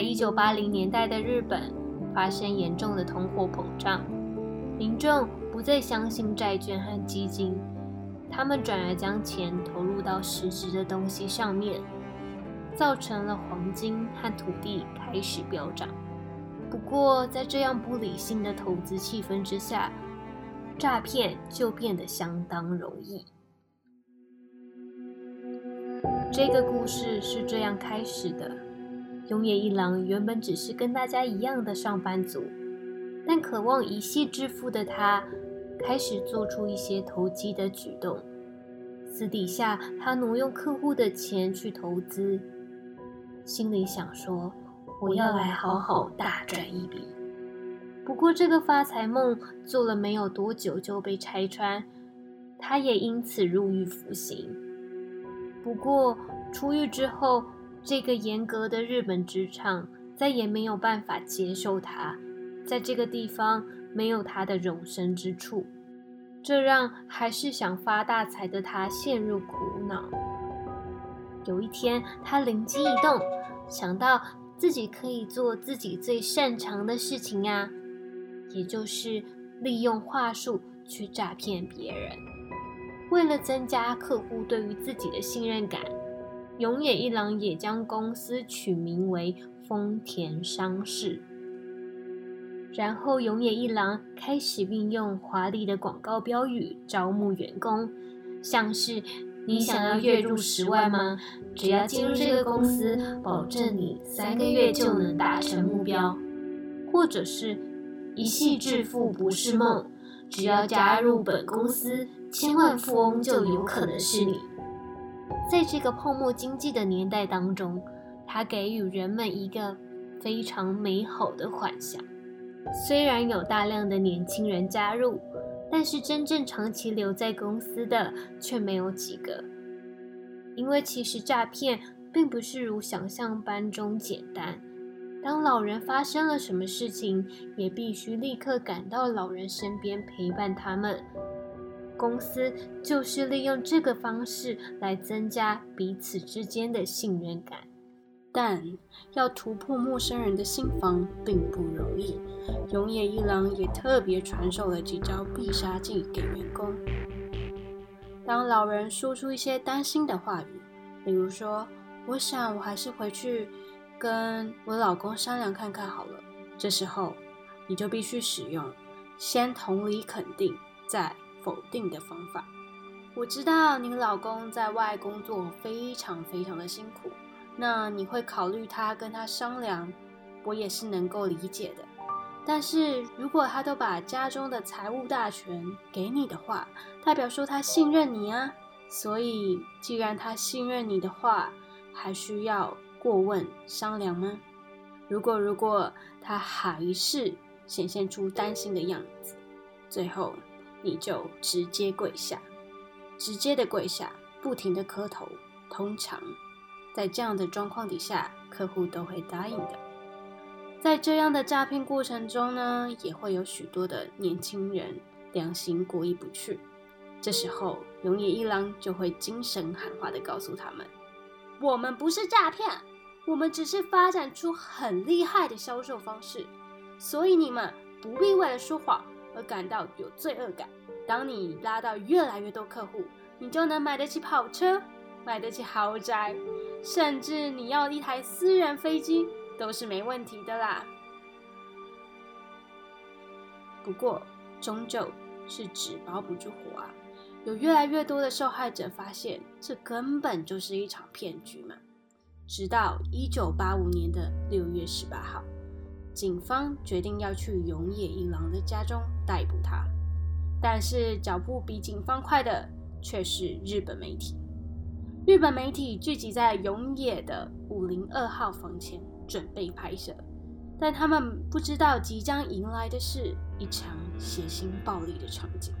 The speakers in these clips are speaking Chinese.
在一九八零年代的日本，发生严重的通货膨胀，民众不再相信债券和基金，他们转而将钱投入到实质的东西上面，造成了黄金和土地开始飙涨。不过，在这样不理性的投资气氛之下，诈骗就变得相当容易。这个故事是这样开始的。永野一郎原本只是跟大家一样的上班族，但渴望一夕致富的他，开始做出一些投机的举动。私底下，他挪用客户的钱去投资，心里想说：“我要来好好大赚一笔。”不过，这个发财梦做了没有多久就被拆穿，他也因此入狱服刑。不过，出狱之后，这个严格的日本职场再也没有办法接受他，在这个地方没有他的容身之处，这让还是想发大财的他陷入苦恼。有一天，他灵机一动，想到自己可以做自己最擅长的事情呀，也就是利用话术去诈骗别人。为了增加客户对于自己的信任感。永野一郎也将公司取名为丰田商事，然后永野一郎开始运用华丽的广告标语招募员工，像是“你想要月入十万吗？只要进入这个公司，保证你三个月就能达成目标”，或者是“一夕致富不是梦，只要加入本公司，千万富翁就有可能是你”。在这个泡沫经济的年代当中，它给予人们一个非常美好的幻想。虽然有大量的年轻人加入，但是真正长期留在公司的却没有几个。因为其实诈骗并不是如想象般中简单。当老人发生了什么事情，也必须立刻赶到老人身边陪伴他们。公司就是利用这个方式来增加彼此之间的信任感，但要突破陌生人的心防并不容易。永野一郎也特别传授了几招必杀技给员工。当老人说出一些担心的话语，比如说“我想我还是回去跟我老公商量看看好了”，这时候你就必须使用先同理肯定，再。否定的方法。我知道您老公在外工作非常非常的辛苦，那你会考虑他跟他商量，我也是能够理解的。但是如果他都把家中的财务大权给你的话，代表说他信任你啊。所以既然他信任你的话，还需要过问商量吗？如果如果他还是显现出担心的样子，最后。你就直接跪下，直接的跪下，不停的磕头。通常在这样的状况底下，客户都会答应的。在这样的诈骗过程中呢，也会有许多的年轻人良心过意不去。这时候，永野一郎就会精神喊话的告诉他们：“我们不是诈骗，我们只是发展出很厉害的销售方式，所以你们不必为了说谎。”而感到有罪恶感。当你拉到越来越多客户，你就能买得起跑车，买得起豪宅，甚至你要一台私人飞机都是没问题的啦。不过，终究是纸包不住火啊！有越来越多的受害者发现，这根本就是一场骗局嘛。直到一九八五年的六月十八号。警方决定要去永野一郎的家中逮捕他，但是脚步比警方快的却是日本媒体。日本媒体聚集在永野的五零二号房前，准备拍摄，但他们不知道即将迎来的是一场血腥暴力的场景。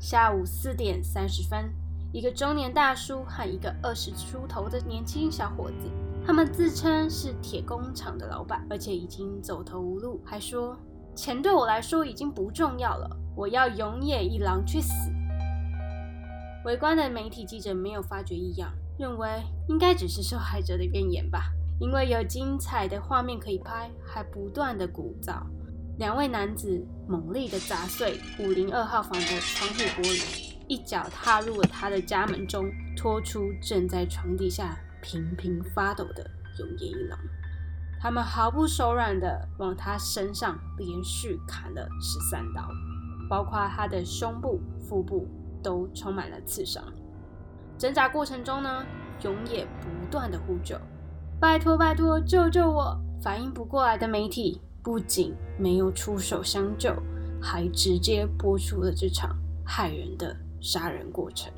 下午四点三十分，一个中年大叔和一个二十出头的年轻小伙子，他们自称是铁工厂的老板，而且已经走投无路，还说钱对我来说已经不重要了，我要永野一郎去死。围观的媒体记者没有发觉异样，认为应该只是受害者的怨言吧，因为有精彩的画面可以拍，还不断的鼓噪。两位男子猛力的砸碎五零二号房的窗户玻璃，一脚踏入了他的家门中，拖出正在床底下频频发抖的永野一郎。他们毫不手软的往他身上连续砍了十三刀，包括他的胸部、腹部都充满了刺伤。挣扎过程中呢，永野不断的呼救：“拜托拜托，救救我！”反应不过来的媒体。不仅没有出手相救，还直接播出了这场害人的杀人过程。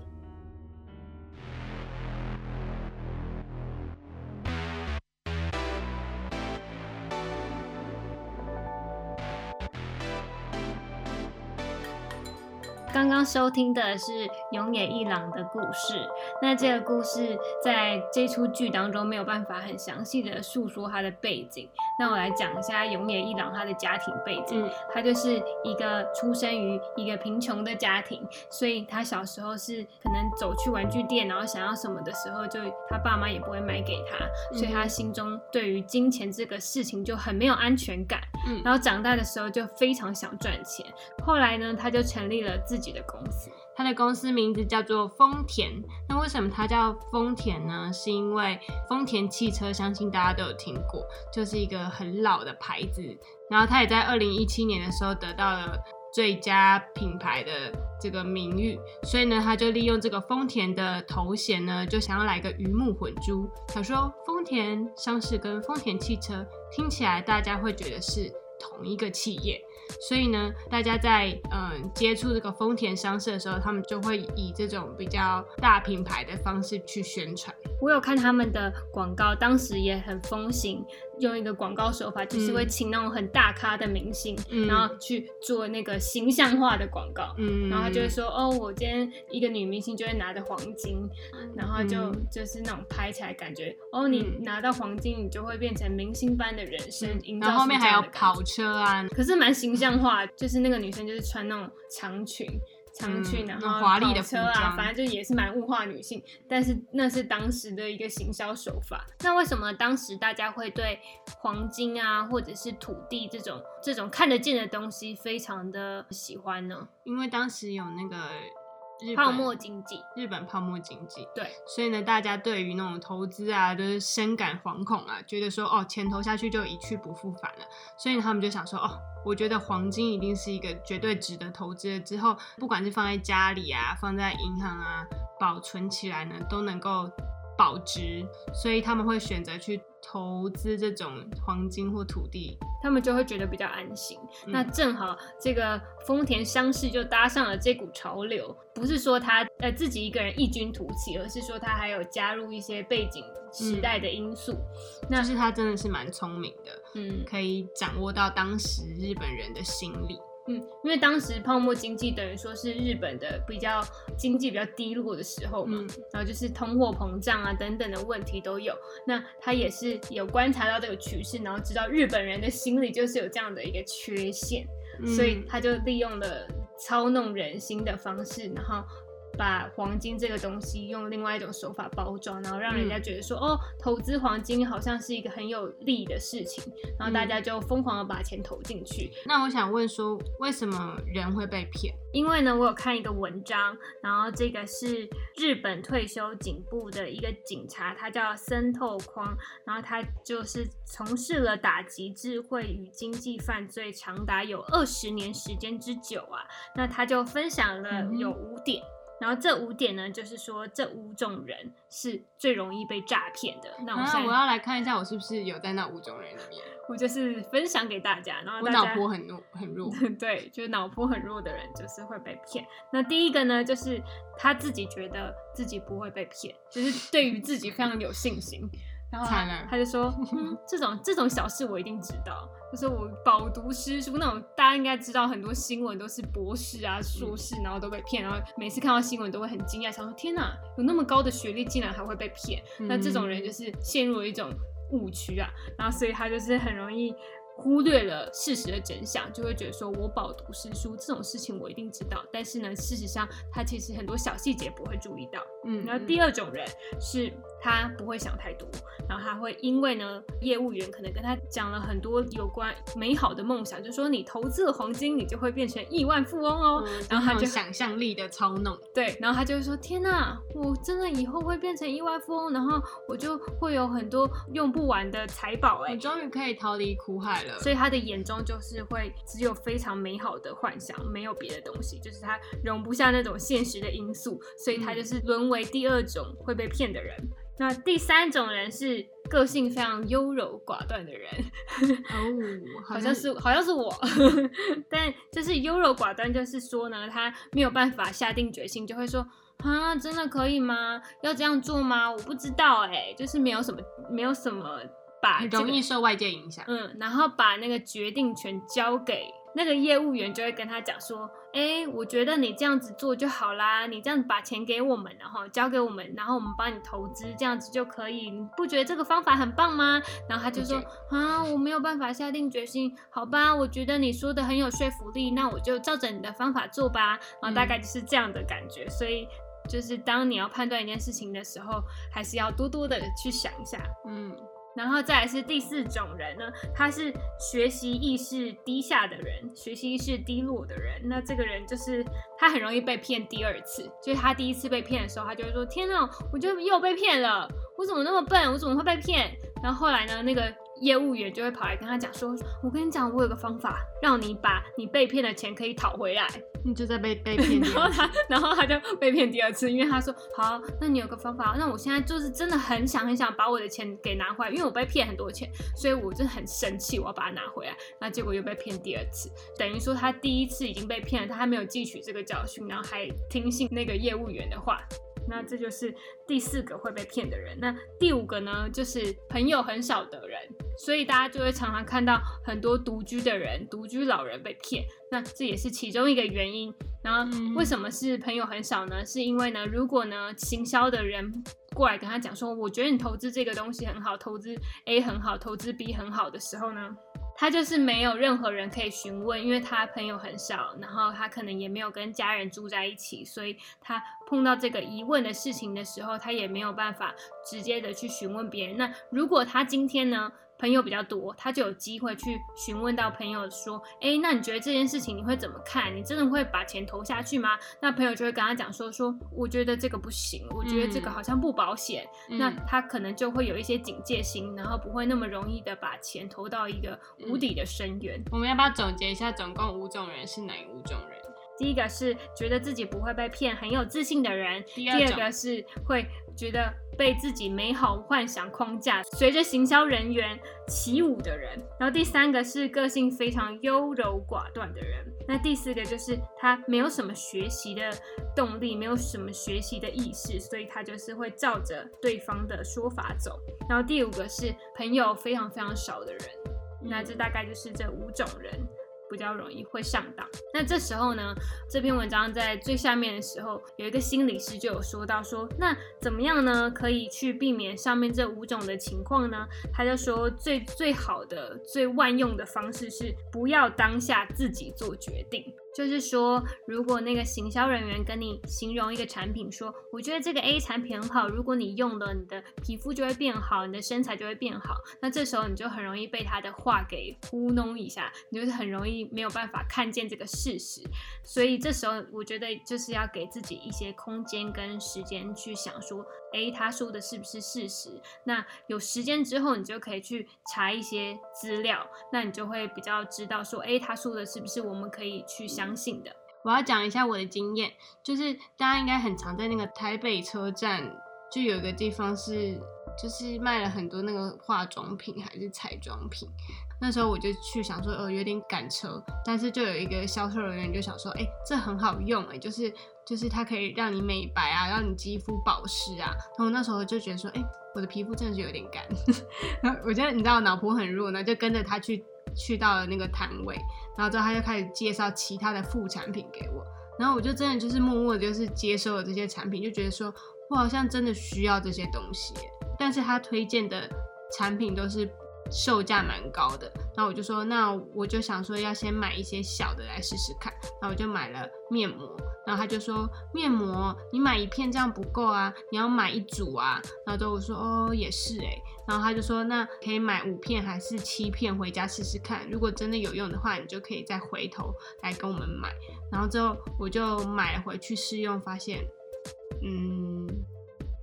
刚刚收听的是永野一郎的故事。那这个故事在这出剧当中没有办法很详细的诉说它的背景。那我来讲一下永野一郎他的家庭背景。他就是一个出生于一个贫穷的家庭，所以他小时候是可能走去玩具店，然后想要什么的时候，就他爸妈也不会买给他，所以他心中对于金钱这个事情就很没有安全感。嗯，然后长大的时候就非常想赚钱。后来呢，他就成立了自己。的公司，他的公司名字叫做丰田。那为什么它叫丰田呢？是因为丰田汽车，相信大家都有听过，就是一个很老的牌子。然后他也在二零一七年的时候得到了最佳品牌的这个名誉，所以呢，他就利用这个丰田的头衔呢，就想要来个鱼目混珠，想说丰田商事跟丰田汽车听起来大家会觉得是同一个企业。所以呢，大家在嗯接触这个丰田商社的时候，他们就会以这种比较大品牌的方式去宣传。我有看他们的广告，当时也很风行。用一个广告手法，就是会请那种很大咖的明星，然后去做那个形象化的广告，然后他就会说：“哦，我今天一个女明星就会拿着黄金，然后就就是那种拍起来感觉，哦，你拿到黄金，你就会变成明星般的人生。然后后面还有跑车啊，可是蛮形象化，就是那个女生就是穿那种长裙。”长裙，然后华丽的车啊，反正就也是蛮物化女性，但是那是当时的一个行销手法。那为什么当时大家会对黄金啊，或者是土地这种这种看得见的东西非常的喜欢呢？因为当时有那个。泡沫经济，日本泡沫经济，对，所以呢，大家对于那种投资啊，都是深感惶恐啊，觉得说哦，钱投下去就一去不复返了，所以他们就想说哦，我觉得黄金一定是一个绝对值得投资的，之后不管是放在家里啊，放在银行啊，保存起来呢，都能够保值，所以他们会选择去。投资这种黄金或土地，他们就会觉得比较安心。那正好这个丰田商事就搭上了这股潮流，不是说他呃自己一个人异军突起，而是说他还有加入一些背景时代的因素。那是他真的是蛮聪明的，嗯，可以掌握到当时日本人的心理。嗯，因为当时泡沫经济等于说是日本的比较经济比较低落的时候嘛，然后就是通货膨胀啊等等的问题都有。那他也是有观察到这个趋势，然后知道日本人的心理就是有这样的一个缺陷，所以他就利用了操弄人心的方式，然后。把黄金这个东西用另外一种手法包装，然后让人家觉得说，哦，投资黄金好像是一个很有利的事情，然后大家就疯狂的把钱投进去。那我想问说，为什么人会被骗？因为呢，我有看一个文章，然后这个是日本退休警部的一个警察，他叫森透匡，然后他就是从事了打击智慧与经济犯罪长达有二十年时间之久啊。那他就分享了有五点。然后这五点呢，就是说这五种人是最容易被诈骗的。那我现在、啊我要来看一下，我是不是有在那五种人里面？我就是分享给大家，然后我脑波很弱，很弱。对，就是脑波很弱的人，就是会被骗。那第一个呢，就是他自己觉得自己不会被骗，就是对于自己非常有信心。然后他就说、嗯，这种这种小事我一定知道，就是我饱读诗书那种，大家应该知道很多新闻都是博士啊、硕士，然后都被骗，然后每次看到新闻都会很惊讶，想说天哪，有那么高的学历竟然还会被骗。那这种人就是陷入了一种误区啊，然后所以他就是很容易忽略了事实的真相，就会觉得说我饱读诗书这种事情我一定知道，但是呢，事实上他其实很多小细节不会注意到。嗯，然后第二种人是他不会想太多，然后他会因为呢业务员可能跟他讲了很多有关美好的梦想，就说你投资了黄金，你就会变成亿万富翁哦。嗯然后他就想象力的操弄，对，然后他就会说：“天哪，我真的以后会变成亿万富翁，然后我就会有很多用不完的财宝。”哎我，终于可以逃离苦海了。所以他的眼中就是会只有非常美好的幻想，没有别的东西，就是他容不下那种现实的因素，所以他就是沦为第二种会被骗的人。那第三种人是个性非常优柔寡断的人，哦，好像是好像是我，但就是优柔寡断，就是说呢，他没有办法下定决心，就会说啊，真的可以吗？要这样做吗？我不知道哎、就是没有什么没有什么把、容易受外界影响。嗯，然后把那个决定权交给那个业务员，就会跟他讲说，哎，我觉得你这样子做就好啦，你这样把钱给我们，然后交给我们，然后我们帮你投资，这样子就可以。你不觉得这个方法很棒吗？然后他就说不啊，我没有办法下定决心，好吧，我觉得你说的很有说服力，那我就照着你的方法做吧。然后大概就是这样的感觉，所以。就是当你要判断一件事情的时候，还是要多多的去想一下。嗯，然后再来是第四种人呢，他是学习意识低下的人，学习意识低落的人。那这个人就是他很容易被骗第二次，就是他第一次被骗的时候，他就会说：“天呐，我就又被骗了，我怎么那么笨，我怎么会被骗？”然后后来呢，那个业务员就会跑来跟他讲说：“我跟你讲，我有个方法，让你把你被骗的钱可以讨回来。”你就在被被骗然后他，然后他就被骗第二次，因为他说好，那你有个方法，那我现在就是真的很想很想把我的钱给拿回来，因为我被骗很多钱，所以我真的很生气，我要把它拿回来。那结果又被骗第二次，等于说他第一次已经被骗了，他还没有汲取这个教训，然后还听信那个业务员的话。那这就是第四个会被骗的人。那第五个呢，就是朋友很少的人，所以大家就会常常看到很多独居的人、独居老人被骗。那这也是其中一个原因。然后嗯为什么是朋友很少呢？是因为呢，如果呢行销的人过来跟他讲说，我觉得你投资这个东西很好，投资 A 很好，投资 B 很好的时候呢，他就是没有任何人可以询问，因为他朋友很少，然后他可能也没有跟家人住在一起，所以他碰到这个疑问的事情的时候，他也没有办法直接的去询问别人。那如果他今天呢？朋友比较多，他就有机会去询问到朋友说：“哎，那你觉得这件事情你会怎么看？你真的会把钱投下去吗？”那朋友就会跟他讲说：“说我觉得这个不行，我觉得这个嗯好像不保险。那嗯他可能就会有一些警戒心，然后不会那么容易的把钱投到一个无底的深渊。我们要不要总结一下，总共五种人是哪五种人？第一个是觉得自己不会被骗，很有自信的人；第二个是会觉得被自己美好幻想框架，随着行销人员起舞的人；然后第三个是个性非常优柔寡断的人；那第四个就是他没有什么学习的动力，没有什么学习的意识，所以他就是会照着对方的说法走；然后第五个是朋友非常非常少的人。那这大概就是这五种人比较容易会上当。那这时候呢，这篇文章在最下面的时候，有一个心理师就有说到说，那怎么样呢，可以去避免上面这五种的情况呢？他就说最最好的、最万用的方式是不要当下自己做决定。就是说，如果那个行销人员跟你形容一个产品，说我觉得这个 A 产品很好，如果你用了，你的皮肤就会变好，你的身材就会变好。那这时候你就很容易被他的话给糊弄一下，你就是很容易没有办法看见这个事实。所以这时候我觉得就是要给自己一些空间跟时间去想说，诶，他说的是不是事实？那有时间之后，你就可以去查一些资料，那你就会比较知道说，诶，他说的是不是我们可以去相信的。我要讲一下我的经验，就是大家应该很常在那个台北车站，就有一个地方是，就是卖了很多那个化妆品还是彩妆品。那时候我就去想说，呃，有点赶车，但是就有一个销售人员就想说，哎，这很好用，哎，就是就是它可以让你美白啊，让你肌肤保湿啊。然后那时候就觉得说，哎，我的皮肤真的是有点干。我觉得你知道脑波很弱呢，就跟着他去去到了那个摊位，然后之后他就开始介绍其他的副产品给我，然后我就真的就是默默的就是接收了这些产品，就觉得说我好像真的需要这些东西，但是他推荐的产品都是。售价蛮高的，那我就说，那我就想说要先买一些小的来试试看，那我就买了面膜，然后他就说面膜你买一片这样不够啊，你要买一组啊，然后之后我说哦也是哎，然后他就说那可以买五片还是七片回家试试看，如果真的有用的话，你就可以再回头来跟我们买，然后之后我就买回去试用，发现嗯。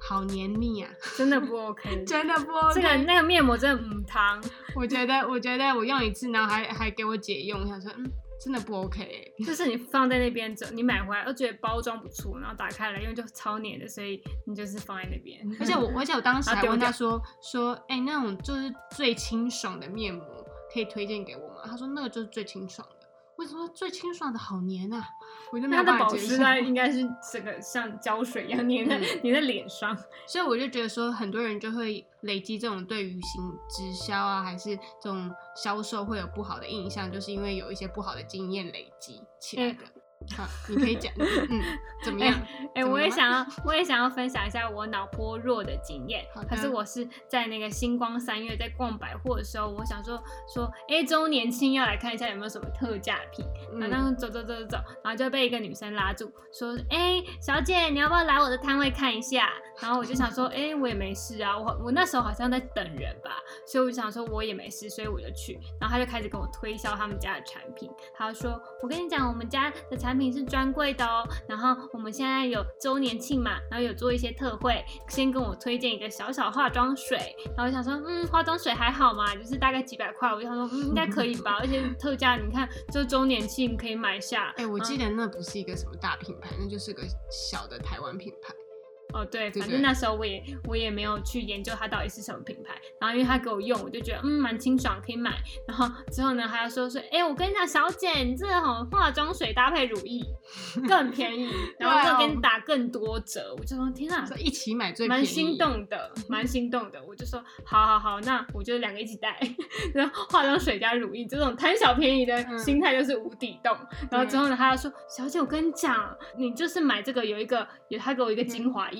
好黏腻啊，真的不 OK，真的不 OK。这个那个面膜真的母汤，我觉得，我觉得我用一次，然后还还给我姐用，想说，嗯，真的不 OK。就是你放在那边，你买回来又觉得包装不错，然后打开来，因为就超黏的，所以你就是放在那边。而且我，而且我当时还问他说，说，哎，那种就是最清爽的面膜，可以推荐给我吗？他说那个就是最清爽。为什么最清爽的好黏啊？我就没有办法接受。它的保湿呢，应该是整个像胶水一样粘在粘在脸上，所以我就觉得说，很多人就会累积这种对于行直销啊，还是这种销售会有不好的印象，就是因为有一些不好的经验累积起来的。好，你可以讲，嗯，怎么样？哎，我也想要，我也想要分享一下我脑波弱的经验。可是我是在那个星光三月在逛百货的时候，我想说说，哎，周年庆要来看一下有没有什么特价品。然后走走走走走，然后就被一个女生拉住，说，哎，小姐，你要不要来我的摊位看一下？然后我就想说，哎，我也没事啊，我我那时候好像在等人吧，所以我就想说我也没事，所以我就去。然后他就开始跟我推销他们家的产品，他说，我跟你讲，我们家的产品是专柜的哦，然后我们现在有周年庆嘛，然后有做一些特惠，先跟我推荐一个小小化妆水。然后我想说，嗯，化妆水还好嘛，就是大概几百块，我就想说，嗯，应该可以吧，而且特价，你看就周年庆可以买下。哎，我记得那不是一个什么大品牌，那就是个小的台湾品牌。哦，对，反正那时候我也我也没有去研究它到底是什么品牌，然后因为他给我用，我就觉得嗯蛮清爽，可以买。然后之后呢，还要说说，哎，我跟你讲，小姐，你这种化妆水搭配乳液 更便宜，然后就给你打更多折。我就说天啊，一起买最蛮心动的，蛮心动的。我就说好好好，那我就两个一起带，然后化妆水加乳液，这种贪小便宜的心态就是无底洞。然后之后呢，他要说，小姐，我跟你讲，你就是买这个有一个有他给我一个精华液。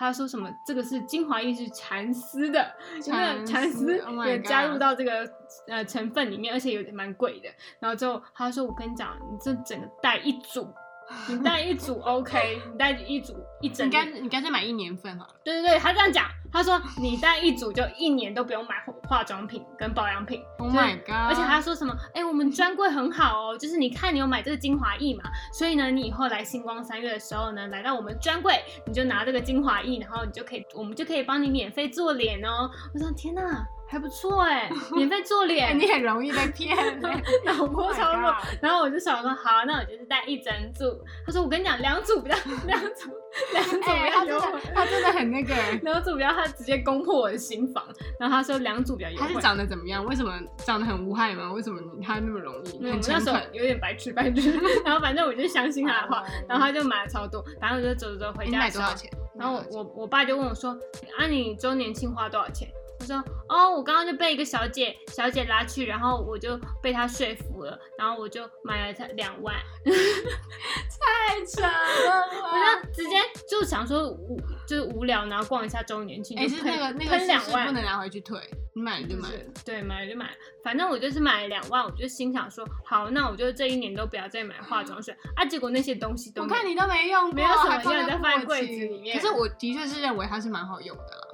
他说什么？这个是精华液，是蚕丝的，那个蚕丝有加入到这个呃成分里面，而且有点蛮贵的。然后之后他说：“我跟你讲，你这整个带一组。”你带一组 OK，你带一组一整，你干你干脆买一年份好了。对对对，他这样讲，他说你带一组就一年都不用买化妆品跟保养品。Oh my god！而且他说什么？哎，我们专柜很好哦，就是你看你有买这个精华液嘛，所以呢，你以后来星光三月的时候呢，来到我们专柜，你就拿这个精华液，然后你就可以，我们就可以帮你免费做脸哦。我说天哪！还不错哎，免费做 脸，你很容易被骗，脑波超弱。然后我就想说，好，那我就是带一整组。他说，我跟你讲，两组比较，两组两组比较。他真的很那个，两组比较，他直接攻破我的心房。然后他说两组比较。他是长得怎么样？为什么长得很无害吗？为什么他那么容易？我那时候有点白痴白痴。然后反正我就相信他的话，然后他就买了超多。反正我就走走走回家。你买多少钱？然后我我我爸就问我说，啊，你周年庆花多少钱？我说哦，我刚刚就被一个小姐小姐拉去，然后我就被她说服了，然后我就买了她两万，太扯了！我就直接就想说无就是无聊，然后逛一下周年庆，哎，是那个那个两万不能拿回去退，你买了就买了，对，买了就买了，反正我就是买了两万，我就心想说好，那我就这一年都不要再买化妆水啊，结果那些东西都我看你都没用过，没有什么用，在放在柜子里面。可是我的确是认为它是蛮好用的啦。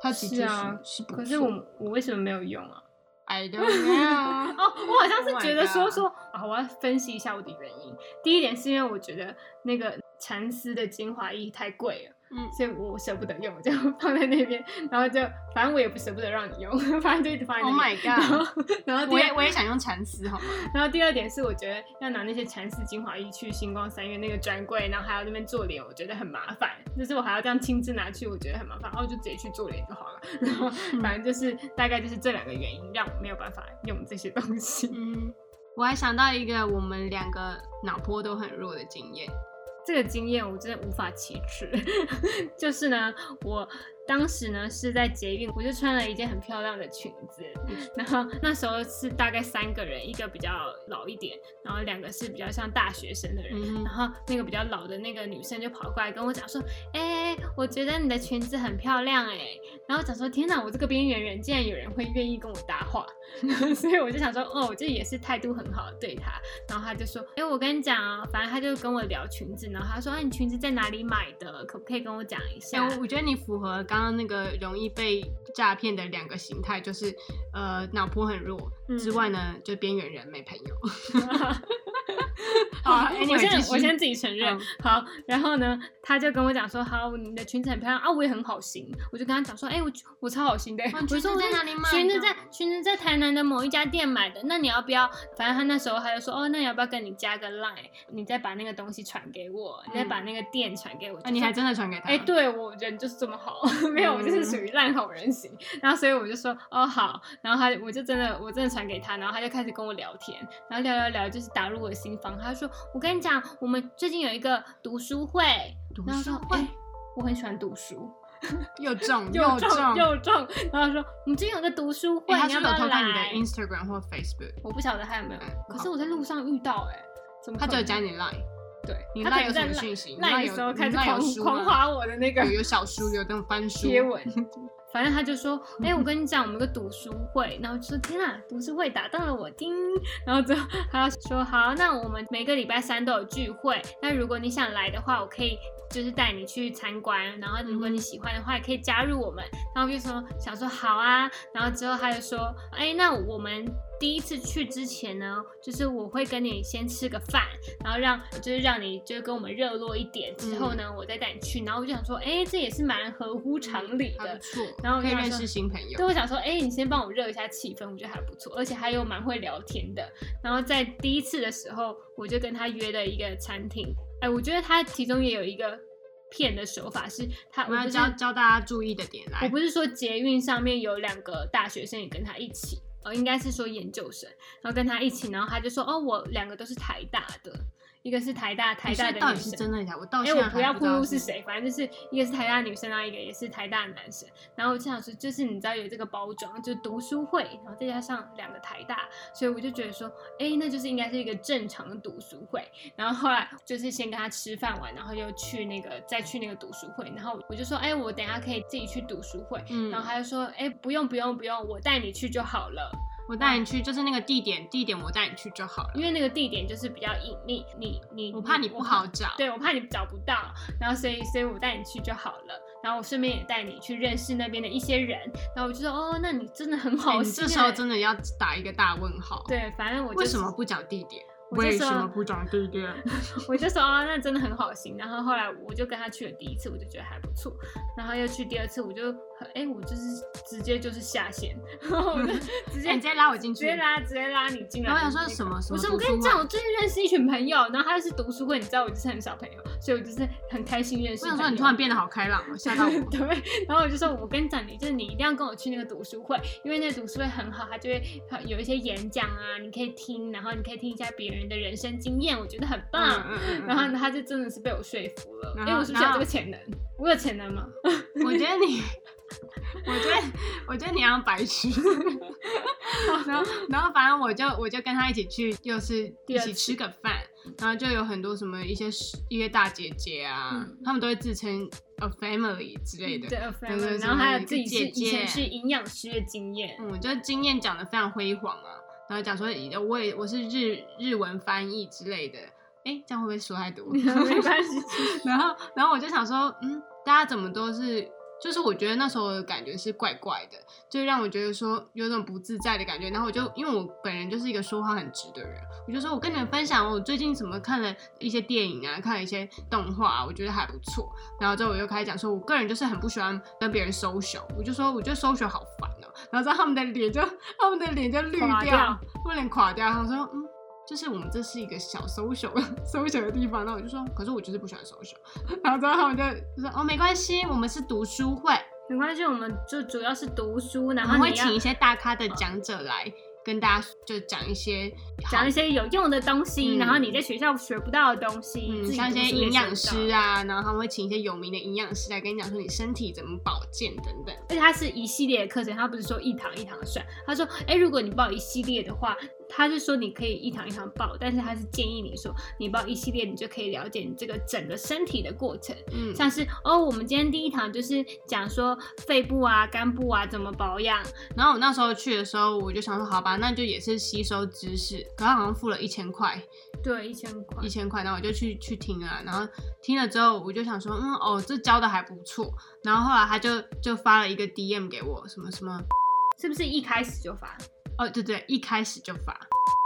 它是啊，是可是我我为什么没有用啊？I don't know。哦，我好像是觉得说说啊，我要分析一下我的原因。第一点是因为我觉得那个蚕丝的精华液太贵了，嗯所以我舍不得用，我就 放在那边，然后就反正我也不舍不得让你用，反正就一直放在那 Oh。my god！然后我也我也想用蚕丝，好吗？然后第二点是，我觉得要拿那些蚕丝精华液去星光三月那个专柜，然后还要那边做脸，我觉得很麻烦。就是我还要这样亲自拿去，我觉得很麻烦，然后就直接去做脸就好了。然后反正就是大概就是这两个原因，让我没有办法用这些东西。嗯，我还想到一个我们两个脑波都很弱的经验。这个经验我真的无法启齿。就是呢，我当时呢是在捷运，我就穿了一件很漂亮的裙子，然后那时候是大概三个人，一个比较老一点，然后两个是比较像大学生的人。嗯然后那个比较老的那个女生就跑过来跟我讲说：“哎、我觉得你的裙子很漂亮哎、然后我讲说：“天哪，我这个边缘人竟然有人会愿意跟我搭话。”所以我就想说：“哦，我这也是态度很好的对他。”然后他就说：“哎、我跟你讲啊，反正他就跟我聊裙子，然后他说：‘哎、你裙子在哪里买的？可不可以跟我讲一哎、下？’我我觉得你符合刚刚刚那个容易被诈骗的两个形态，就是呃脑波很弱、嗯之外呢，就边缘人没朋友。好 我先我先自己承认、嗯。好，然后呢，他就跟我讲说，好，你的裙子很漂亮啊，我也很好型，我就跟他讲说，哎、我我超好型的、哦我说裙子在哪里买的？裙子在裙子在台南的某一家店买的，那你要不要？反正他那时候他就说，哦，那你要不要跟你加个 line，你再把那个东西传给我，你再把那个店传给我。啊，你还真的传给他？哎、对我人就是这么好，没有，我就是属于烂好人型。然后所以我就说哦好，然后他我就真的我真的传给他，然后他就开始跟我聊天，然后聊聊聊就是打入我的心房。他说我跟你讲，我们最近有一个读书会，读然后说书会哎我很喜欢读书，又重又中。重又重。然后他说我们最近有个读书会，你要不要是不是有偷看你的？Instagram 或 Facebook？我不晓得他有没有嗯，可是我在路上遇到哎、怎么他只有加你 Line，对，你他 Line 可能在有什么 Line- 讯息？你 Line 的有时候开始狂狂划我的那个有有小书，有那种翻书贴文。反正他就说，哎、我跟你讲，我们有个读书会，然后就说天啊，读书会打到了我叮，然后之后他说好，那我们每个礼拜三都有聚会，那如果你想来的话，我可以就是带你去参观，然后如果你喜欢的话，也可以加入我们。然后我就说想说好啊，然后之后他就说，哎、那我们第一次去之前呢，就是我会跟你先吃个饭，然后让就是让你就是跟我们热络一点，之后呢，我再带你去。然后我就想说，哎、这也是蛮合乎常理的还不。错，然后可以认识新朋友对，。我想说，哎、你先帮我热一下气氛，我觉得还不错，而且还有蛮会聊天的。然后在第一次的时候，我就跟他约了一个餐厅。哎、我觉得他其中也有一个骗的手法是，他我们要教教大家注意的点来。我不是说捷运上面有两个大学生也跟他一起，哦，应该是说研究生，然后跟他一起，然后他就说，哦，我两个都是台大的，一个是台大台大的女生，底是真的假？我到哎、我不要暴还知道露是谁，反正就是一个是台大女生，然后一个也是台大男生。然后我就想说，就是你知道有这个包装，就读书会，然后再加上两个台大，所以我就觉得说，哎、那就是应该是一个正常的读书会。然后后来就是先跟他吃饭完，然后又去那个再去那个读书会，然后我就说，哎、我等下可以自己去读书会。嗯然后他就说，哎、不用不用不用，我带你去就好了。我带你去，就是那个地点，地点我带你去就好了。因为那个地点就是比较隐秘，你你我怕你不好找。对我怕你找不到，然后所以所以我带你去就好了，然后我顺便也带你去认识那边的一些人，然后我就说哦，那你真的很哎好心、你这时候欸真的要打一个大问号。，对，反正我就为什么不讲地点？为什么不讲地点？我就说哦，那真的很好心。然后后来我就跟他去了第一次，我就觉得还不错。然后又去第二次，我就很哎、我就是直接就是下线，然后我就直接、哎你直接拉我进去直接拉直接拉你进来。然后我想说什么什么不是，我跟你讲，我最近认识一群朋友，然后他又是读书会，你知道我就是很少朋友，所以我就是很开心认识朋友。我想说你突然变得好开朗哦，吓到我。对，然后我就说，我跟你讲，你就是你一定要跟我去那个读书会，因为那个读书会很好，他就会有一些演讲啊，你可以听，然后你可以听一下别人的人生经验，我觉得很棒。嗯嗯嗯嗯然后他就真的是被我说服了，因为我是不是有这个潜能？我有潜能吗？我觉得你，我觉得，我觉得你像白痴。然后，然后反正我就我就跟他一起去，又是一起吃个饭，然后就有很多什么一些一些大姐姐啊，嗯他们都会自称 a family 之类的。对，a family，然后还有自己是以前是营养师的经验，嗯，就经验讲的非常辉煌啊，然后讲说我也我是日日文翻译之类的，哎，这样会不会说太多？没关系。然后，然后我就想说，嗯，大家怎么都是就是我觉得那时候的感觉是怪怪的，就让我觉得说有种不自在的感觉。然后我就因为我本人就是一个说话很直的人，我就说我跟你们分享我最近怎么看了一些电影啊，看了一些动画，我觉得还不错。然后之后我又开始讲说，我个人就是很不喜欢跟别人 social，我就说我觉得 social 好烦哦、然后之后他们的脸就他们的脸就绿掉垮掉，我脸垮掉。他说嗯。就是我们这是一个小 social social 的地方，那我就说，可是我就是不喜欢 social，然后之后他们就就说哦没关系，我们是读书会，没关系，我们就主要是读书，然后你要请一些大咖的讲者来跟大家就讲一些讲一些有用的东西，嗯然后你在学校学不到的东西，嗯，像一些营养师。啊，然后他们会请一些有名的营养师来跟你讲说你身体怎么保健等等。而且它是一系列的课程，他不是说一堂一堂算。他说，哎、如果你报一系列的话，他是说你可以一堂一堂报，但是他是建议你说，你报一系列，你就可以了解你这个整个身体的过程。嗯，像是哦，我们今天第一堂就是讲说肺部啊、肝部啊怎么保养，然后我那时候去的时候，我就想说好吧，那就也是吸收知识，可他好像付了一千块，对，一千块一。千块，然后我就去去听了，然后听了之后，我就想说，嗯，哦，这教的还不错。然后后来他就就发了一个 DM 给我，什么什么，是不是一开始就发？哦，对对，一开始就发，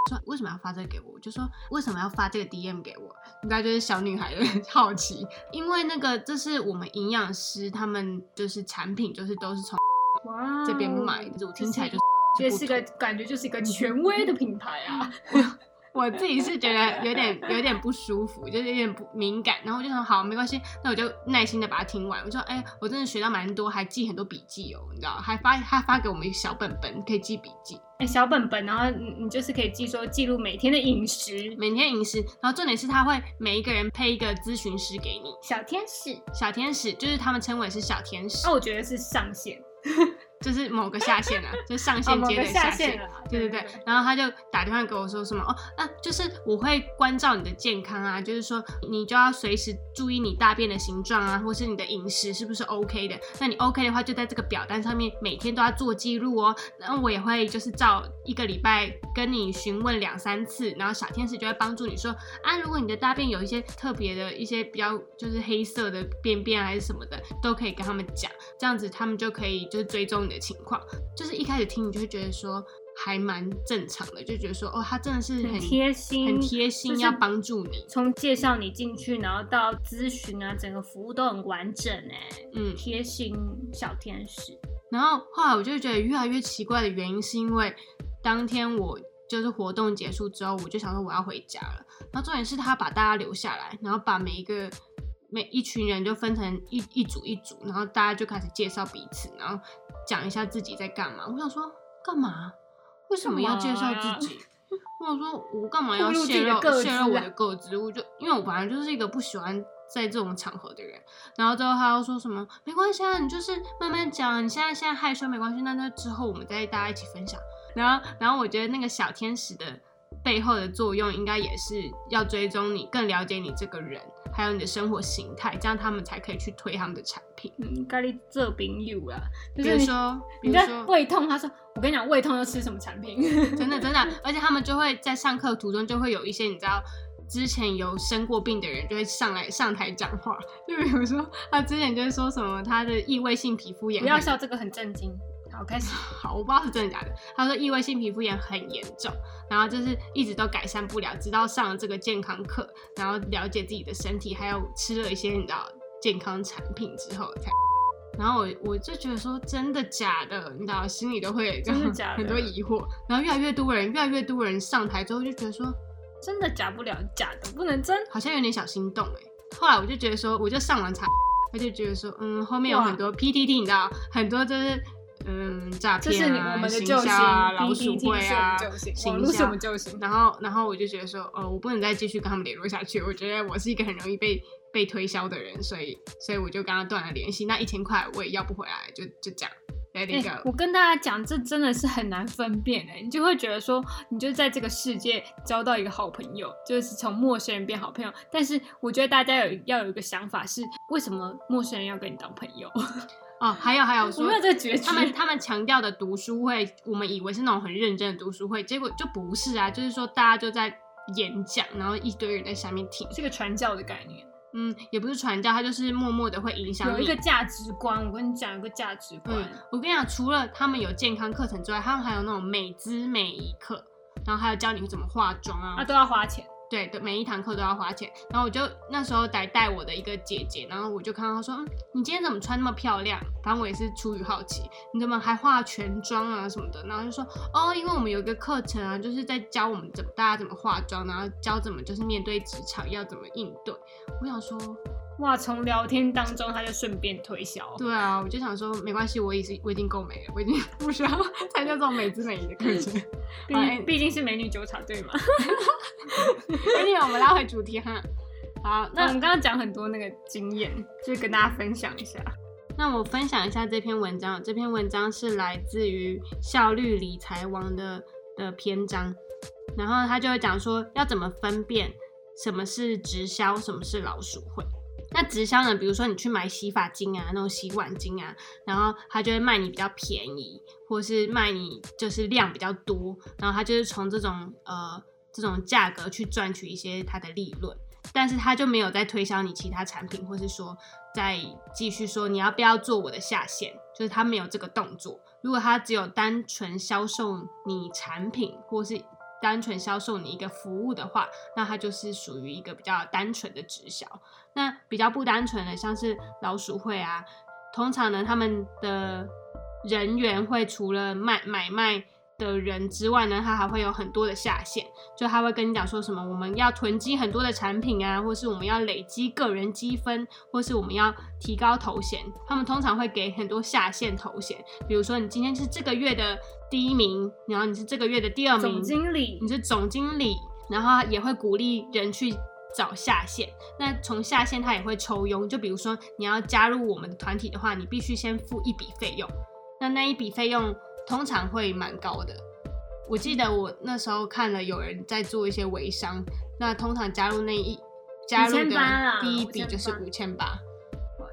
说为什么要发这个给我？我就说为什么要发这个 DM 给我？应该就是小女孩的 好奇，因为那个这是我们营养师他们就是产品，就是都是从哇哦这边买的，我听起来就是这是个感觉就是一个权威的品牌啊。我自己是觉得有点有点不舒服，就是有点不敏感，然后我就说好没关系，那我就耐心的把它听完。我就说哎、我真的学到蛮多，还记很多笔记哦，你知道，还发他发给我们一个小本本可以记笔记，哎、小本本，然后你你就是可以记说记录每天的饮食。每天饮食，然后重点是他会每一个人配一个咨询师给你，小天使，小天使就是他们称为是小天使，那、我觉得是上线，就是某个下线啊，就上哦，线接的下线线。了啦。对对对，然后他就打电话给我说什么哦，那就是我会关照你的健康啊，就是说你就要随时注意你大便的形状啊，或是你的饮食是不是 OK 的。那你 OK 的话，就在这个表单上面每天都要做记录哦。那我也会就是照一个礼拜跟你询问两三次，然后小天使就会帮助你说啊，如果你的大便有一些特别的一些比较就是黑色的便便啊还是什么的，都可以跟他们讲，这样子他们就可以就是追踪你的情况。就是一开始听你就会觉得说还蛮正常的，就觉得说哦，他真的是很很贴心，很贴心，就是要帮助你。从介绍你进去，然后到咨询啊，整个服务都很完整哎，嗯，贴心小天使。然后后来我就觉得越来越奇怪的原因是因为当天我就是活动结束之后，我就想说我要回家了。然后重点是他把大家留下来，然后把每一个每一群人就分成一一组一组，然后大家就开始介绍彼此，然后讲一下自己在干嘛。我想说干嘛？为什么要介绍自己？我想说，我干嘛要泄露泄露我啊的个资？我就因为我本来就是一个不喜欢在这种场合的人，然后之后他又说什么没关系啊，你就是慢慢讲，你现在现在害羞没关系，那那之后我们再大家一起分享。然后然后我觉得那个小天使的背后的作用，应该也是要追踪你，更了解你这个人，还有你的生活形态，这样他们才可以去推他们的产品。嗯，咖喱这饼有啦，就比是说，比你在如说，胃痛，他说我跟你讲，胃痛要吃什么产品？真的真的，而且他们就会在上课途中就会有一些你知道。之前有生过病的人就会上来上台讲话，就比如说他之前就是说什么他的异位性皮肤炎不要笑，这个很震惊。好，开始。好，我不知道是真的假的。他说异位性皮肤炎很严重，然后就是一直都改善不了，直到上了这个健康课，然后了解自己的身体，还有吃了一些你知道健康产品之后才。然后我我就觉得说真的假的，你知道心里都会真的假的很多疑惑。然后越来越多人，越来越多人上台之后就觉得说真的假不了，假的不能真。好像有点小心动哎。后来我就觉得说，我就上完查，我就觉得说，嗯，后面有很多 PTT，你知道，很多就是嗯诈这是你骗啊、我们的行救星销啊、老鼠会啊是我们救星，行网络是销我们救星。然后，然后我就觉得说，哦，我不能再继续跟他们联络下去。我觉得我是一个很容易被被推销的人，所以，所以我就跟他断了联系。那一千块我也要不回来，就就这样。我跟大家讲，这真的是很难分辨哎，你就会觉得说，你就在这个世界交到一个好朋友，就是从陌生人变好朋友。但是我觉得大家有要有一个想法是，为什么陌生人要跟你当朋友？哦，还有还有我说没有这个觉。他们他们强调的读书会，我们以为是那种很认真的读书会，结果就不是啊，就是说大家就在演讲，然后一堆人在下面听。是个传教的概念。嗯，也不是传教，他就是默默的会影响有一个价值观。我跟你讲，有个价值观。嗯，我跟你讲，除了他们有健康课程之外，他们还有那种美姿美仪课，然后还有教你怎么化妆啊，啊，都要花钱。对的，每一堂课都要花钱。然后我就那时候来带我的一个姐姐，然后我就看到她说，嗯，你今天怎么穿那么漂亮？反正我也是出于好奇，你怎么还化全妆啊什么的？然后就说，哦，因为我们有一个课程啊，就是在教我们怎么大家怎么化妆，然后教怎么就是面对职场要怎么应对。我想说，哇，从聊天当中他就顺便推销。对啊，我就想说没关系，我已经我已经够美了，我已经 不需要参加这种美姿美仪的课程。毕哎毕竟是美女纠察队嘛。美女 我们拉回主题哈。好，那那我们刚刚讲很多那个经验，就是跟大家分享一下。那我分享一下这篇文章，这篇文章是来自于《效率理财王》的的篇章，然后他就会讲说要怎么分辨什么是直销，什么是老鼠会。那直销呢，比如说你去买洗发精啊，那种洗碗精啊，然后他就会卖你比较便宜，或是卖你就是量比较多，然后他就是从这种呃这种价格去赚取一些他的利润。但是他就没有再推销你其他产品，或是说再继续说你要不要做我的下线，就是他没有这个动作。如果他只有单纯销售你产品，或是单纯销售你一个服务的话，那它就是属于一个比较单纯的直销。那比较不单纯的，像是老鼠会啊，通常呢他们的人员会除了卖买卖。的人之外呢，他还会有很多的下线，就他会跟你讲说什么我们要囤积很多的产品啊，或是我们要累积个人积分，或是我们要提高头衔。他们通常会给很多下线头衔，比如说你今天是这个月的第一名，然后你是这个月的第二名，总经理你是总经理，然后也会鼓励人去找下线。那从下线他也会抽佣，就比如说你要加入我们的团体的话，你必须先付一笔费用，那那一笔费用。通常会蛮高的。我记得我那时候看了有人在做一些微商，那通常加入那一加入的第一笔就是五千八。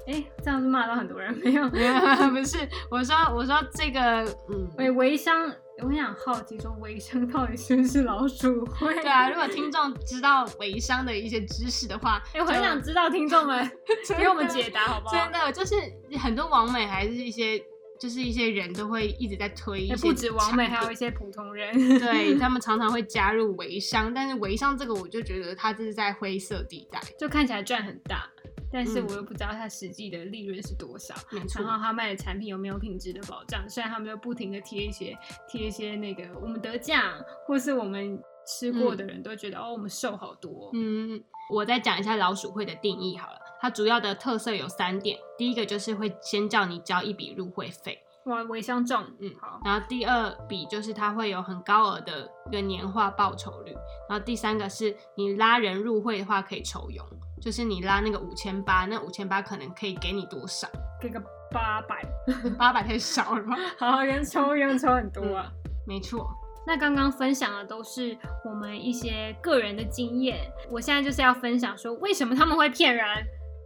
哎，这样子骂到很多人没有？不是，我说我说这个，嗯，哎，微商，我想好奇说微商到底是不是老鼠会？对啊，如果听众知道微商的一些知识的话，哎，我很想知道听众们 给我们解答好不好？真的，就是很多网美还是一些。就是一些人都会一直在推一些，不止王美，还有一些普通人，对他们常常会加入微商，但是微商这个我就觉得它就是在灰色地带，就看起来赚很大，但是我又不知道它实际的利润是多少，嗯。然后他卖的产品有没有品质的保障？虽然他们就不停的贴一些贴一些那个我们得奖，或是我们吃过的人都觉得哦，我们瘦好多。嗯，我再讲一下老鼠会的定义好了。它主要的特色有三点，第一个就是会先叫你交一笔入会费，哇，微相中，嗯，好。然后第二笔就是它会有很高额的一个年化报酬率，然后第三个是你拉人入会的话可以抽佣，就是你拉那个五千八，那五千八可能可以给你多少？给个八百，八百太少了吧？好，人抽佣抽很多啊，没错。那刚刚分享的都是我们一些个人的经验，我现在就是要分享说为什么他们会骗人。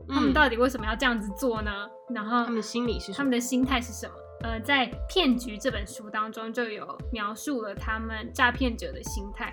他们到底为什么要这样子做呢？然后他们心理是他们的心态是什么？呃，在《骗局》这本书当中就有描述了他们诈骗者的心态。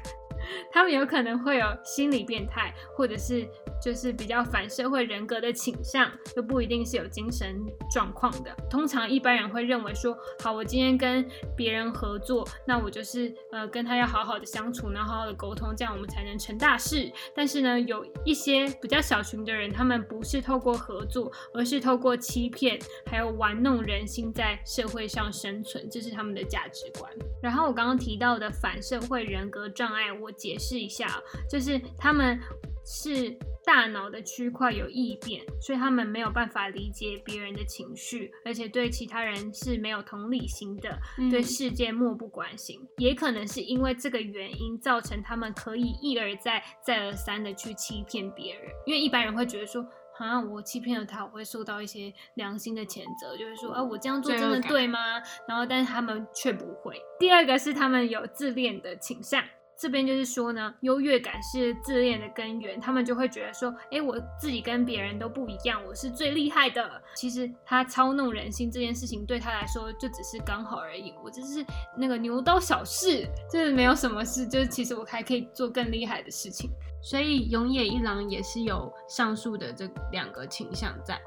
他们有可能会有心理变态，或者是就是比较反社会人格的倾向，就不一定是有精神状况的。通常一般人会认为说，好，我今天跟别人合作，那我就是呃跟他要好好的相处，然后好好的沟通，这样我们才能成大事。但是呢，有一些比较小群的人，他们不是透过合作，而是透过欺骗，还有玩弄人心，在社会上生存，这是他们的价值观。然后我刚刚提到的反社会人格障碍，我。解释一下，就是他们是大脑的区块有异变，所以他们没有办法理解别人的情绪，而且对其他人是没有同理心的，对世界漠不关心。也可能是因为这个原因，造成他们可以一而再、再而三的去欺骗别人。因为一般人会觉得说，好像我欺骗了他，我会受到一些良心的谴责，就是说，啊，我这样做真的对吗？然后，但是他们却不会。第二个是他们有自恋的倾向。这边就是说呢，优越感是自恋的根源，他们就会觉得说，哎，我自己跟别人都不一样，我是最厉害的。其实他操弄人心这件事情对他来说就只是刚好而已，我只是那个牛刀小试，就是没有什么事，就是其实我还可以做更厉害的事情。所以永野一郎也是有上述的这两个倾向在，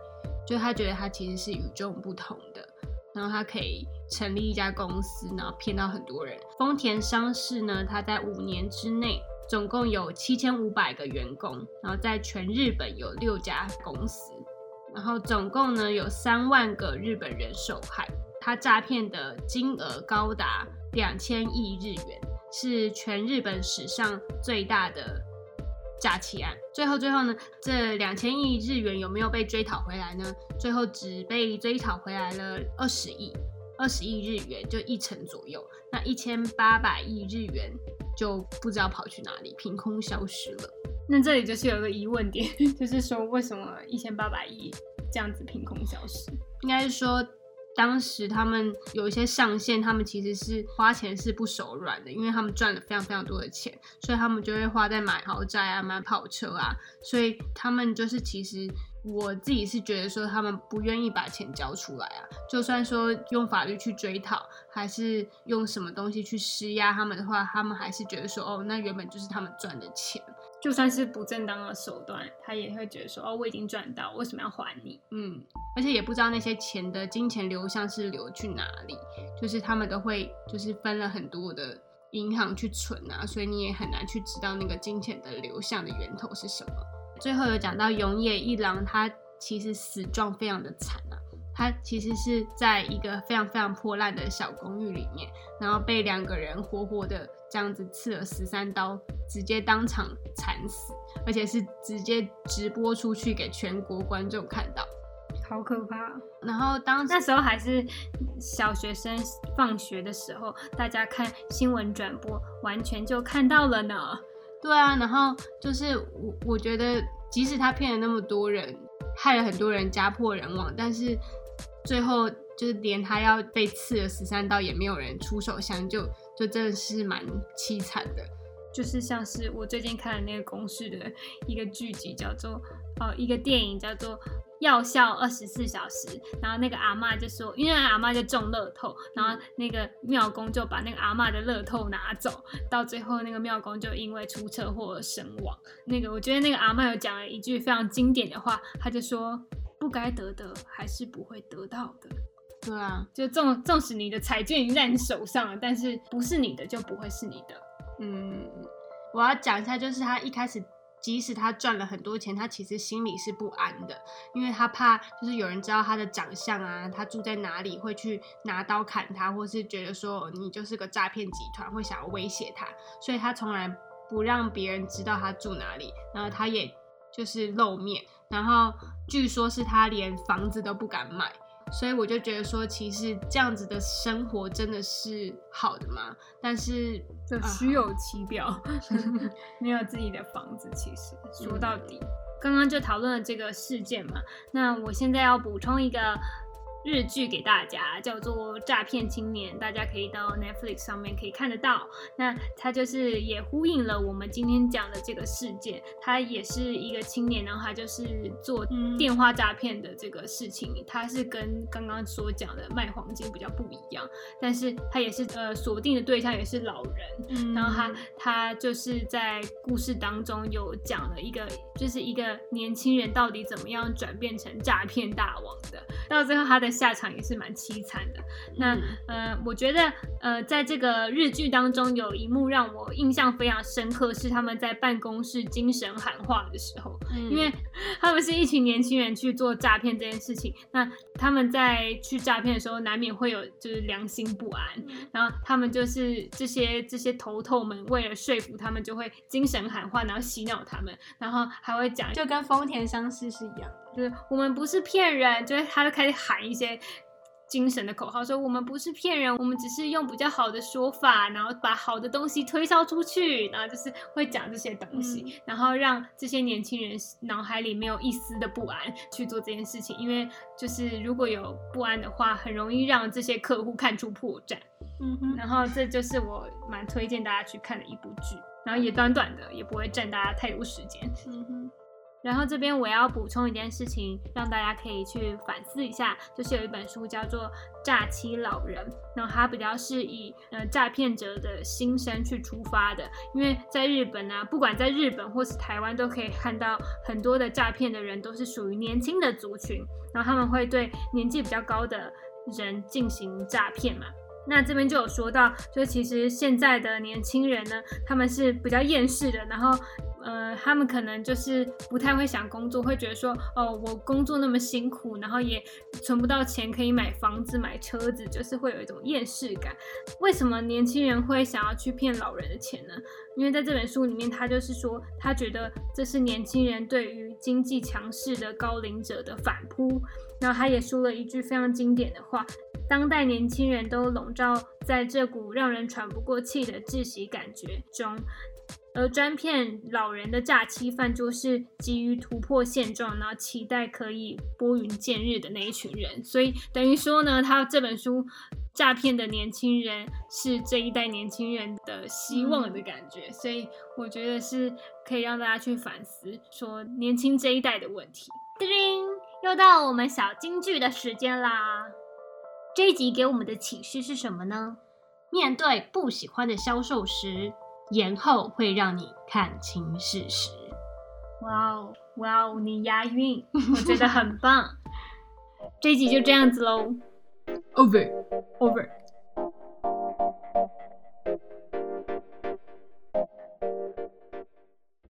就他觉得他其实是与众不同的，然后他可以成立一家公司，然后骗到很多人。丰田商事呢，他在五年之内总共有七千五百个员工，然后在全日本有六家公司，然后总共呢有三万个日本人受害，他诈骗的金额高达两千亿日元，是全日本史上最大的。假期案，最后最后呢，这两千亿日元有没有被追讨回来呢？最后只被追讨回来了二十亿，二十亿日元就一成左右。那一千八百亿日元就不知道跑去哪里，凭空消失了。那这里就是有个疑问点，就是说为什么一千八百亿这样子凭空消失？应该是说。当时他们有一些上线，他们其实是花钱是不手软的，因为他们赚了非常非常多的钱，所以他们就会花在买豪宅啊、买跑车啊，所以他们就是其实我自己是觉得说，他们不愿意把钱交出来啊，就算说用法律去追讨，还是用什么东西去施压他们的话，他们还是觉得说，哦，那原本就是他们赚的钱。就算是不正当的手段，他也会觉得说：“哦，我已经赚到，为什么要还你？”嗯，而且也不知道那些钱的金钱流向是流去哪里，就是他们都会就是分了很多的银行去存啊，所以你也很难去知道那个金钱的流向的源头是什么。最后有讲到永野一郎，他其实死状非常的惨啊，他其实是在一个非常非常破烂的小公寓里面，然后被两个人活活的。这样子刺了十三刀，直接当场惨死，而且是直接直播出去给全国观众看到，好可怕。然后当那时候还是小学生放学的时候，大家看新闻转播，完全就看到了呢。对啊，然后就是我我觉得，即使他骗了那么多人，害了很多人家破人亡，但是最后就是连他要被刺了十三刀，也没有人出手相救。就真的是蛮凄惨的，就是像是我最近看的那个公式的一个剧集，叫做呃一个电影叫做《药效二十四小时》，然后那个阿妈就说，因为阿妈就中乐透，然后那个庙公就把那个阿妈的乐透拿走，到最后那个庙公就因为出车祸而身亡。那个我觉得那个阿妈有讲了一句非常经典的话，他就说不该得的还是不会得到的。对啊，就纵纵使你的彩券已经在你手上了，但是不是你的就不会是你的。嗯，我要讲一下，就是他一开始，即使他赚了很多钱，他其实心里是不安的，因为他怕就是有人知道他的长相啊，他住在哪里，会去拿刀砍他，或是觉得说你就是个诈骗集团，会想要威胁他，所以他从来不让别人知道他住哪里，然后他也就是露面，然后据说是他连房子都不敢买。所以我就觉得说，其实这样子的生活真的是好的吗？但是就虚有其表，没有自己的房子。其实说到底，刚刚就讨论了这个事件嘛。那我现在要补充一个。日剧给大家叫做《诈骗青年》，大家可以到 Netflix 上面可以看得到。那它就是也呼应了我们今天讲的这个事件。他也是一个青年，然后他就是做电话诈骗的这个事情。他是跟刚刚所讲的卖黄金比较不一样，但是他也是呃锁定的对象也是老人。然后他他就是在故事当中有讲了一个，就是一个年轻人到底怎么样转变成诈骗大王的，到最后他的。下场也是蛮凄惨的。那呃，我觉得呃，在这个日剧当中，有一幕让我印象非常深刻，是他们在办公室精神喊话的时候，因为他们是一群年轻人去做诈骗这件事情。那他们在去诈骗的时候，难免会有就是良心不安，然后他们就是这些这些头头们为了说服他们，就会精神喊话，然后洗脑他们，然后还会讲，就跟丰田商事是一样。就是我们不是骗人，就是他就开始喊一些精神的口号，说我们不是骗人，我们只是用比较好的说法，然后把好的东西推销出去，然后就是会讲这些东西，然后让这些年轻人脑海里没有一丝的不安去做这件事情，因为就是如果有不安的话，很容易让这些客户看出破绽。嗯哼，然后这就是我蛮推荐大家去看的一部剧，然后也短短的，也不会占大家太多时间。嗯哼。然后这边我要补充一件事情，让大家可以去反思一下，就是有一本书叫做《诈欺老人》，然后它比较是以呃诈骗者的心声去出发的，因为在日本呢，不管在日本或是台湾，都可以看到很多的诈骗的人都是属于年轻的族群，然后他们会对年纪比较高的人进行诈骗嘛。那这边就有说到，就其实现在的年轻人呢，他们是比较厌世的，然后。呃，他们可能就是不太会想工作，会觉得说，哦，我工作那么辛苦，然后也存不到钱可以买房子、买车子，就是会有一种厌世感。为什么年轻人会想要去骗老人的钱呢？因为在这本书里面，他就是说，他觉得这是年轻人对于经济强势的高龄者的反扑。然后他也说了一句非常经典的话：当代年轻人都笼罩在这股让人喘不过气的窒息感觉中。而专骗老人的假期犯，就是急于突破现状，然后期待可以拨云见日的那一群人。所以等于说呢，他这本书诈骗的年轻人是这一代年轻人的希望的感觉。所以我觉得是可以让大家去反思，说年轻这一代的问题。叮，又到我们小金句的时间啦！这一集给我们的启示是什么呢？面对不喜欢的销售时。延后会让你看清事实。哇哦，哇哦，你押韵，我觉得很棒。这一集就这样子喽。Over，Over。